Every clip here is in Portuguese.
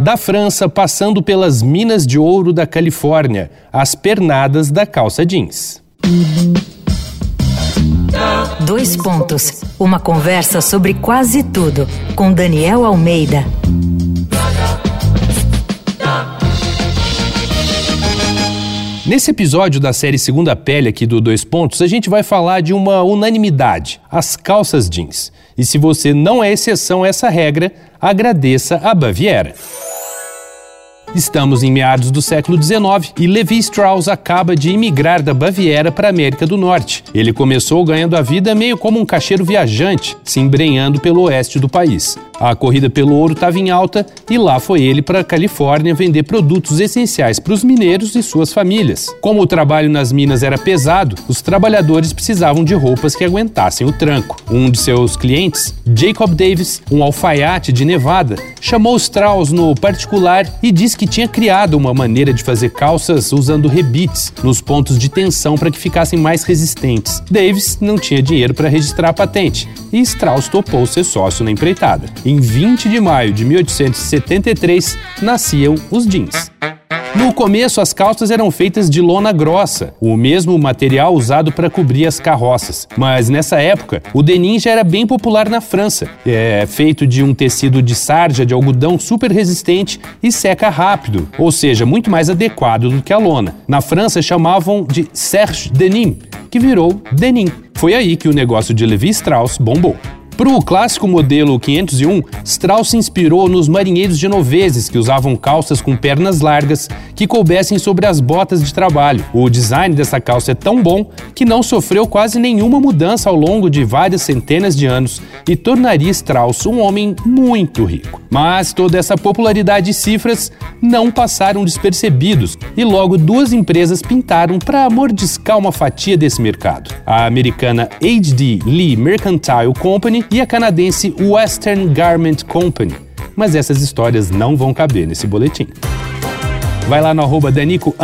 Da França, passando pelas minas de ouro da Califórnia, as pernadas da calça jeans. Dois pontos. Uma conversa sobre quase tudo com Daniel Almeida. Nesse episódio da série Segunda Pele aqui do Dois Pontos, a gente vai falar de uma unanimidade, as calças jeans. E se você não é exceção a essa regra, agradeça a Baviera. Estamos em meados do século XIX e Levi Strauss acaba de imigrar da Baviera para a América do Norte. Ele começou ganhando a vida meio como um cacheiro viajante, se embrenhando pelo oeste do país. A corrida pelo ouro estava em alta e lá foi ele para a Califórnia vender produtos essenciais para os mineiros e suas famílias. Como o trabalho nas minas era pesado, os trabalhadores precisavam de roupas que aguentassem o tranco. Um de seus clientes, Jacob Davis, um alfaiate de Nevada, chamou Strauss no particular e disse que tinha criado uma maneira de fazer calças usando rebites nos pontos de tensão para que ficassem mais resistentes. Davis não tinha dinheiro para registrar a patente e Strauss topou ser sócio na empreitada. Em 20 de maio de 1873, nasciam os jeans. No começo, as calças eram feitas de lona grossa, o mesmo material usado para cobrir as carroças. Mas nessa época, o denim já era bem popular na França. É feito de um tecido de sarja de algodão super resistente e seca rápido, ou seja, muito mais adequado do que a lona. Na França chamavam de serge denim, que virou denim. Foi aí que o negócio de Levi Strauss bombou. Para o clássico modelo 501, Strauss se inspirou nos marinheiros genoveses que usavam calças com pernas largas que coubessem sobre as botas de trabalho. O design dessa calça é tão bom que não sofreu quase nenhuma mudança ao longo de várias centenas de anos e tornaria Strauss um homem muito rico. Mas toda essa popularidade e cifras não passaram despercebidos e logo duas empresas pintaram para mordiscar uma fatia desse mercado. A americana H.D. Lee Mercantile Company e a canadense Western Garment Company. Mas essas histórias não vão caber nesse boletim. Vai lá no arroba Danico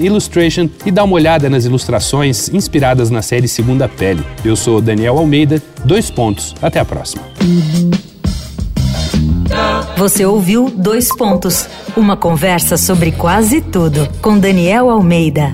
Illustration e dá uma olhada nas ilustrações inspiradas na série Segunda Pele. Eu sou Daniel Almeida, dois pontos. Até a próxima. Você ouviu Dois Pontos, uma conversa sobre quase tudo com Daniel Almeida.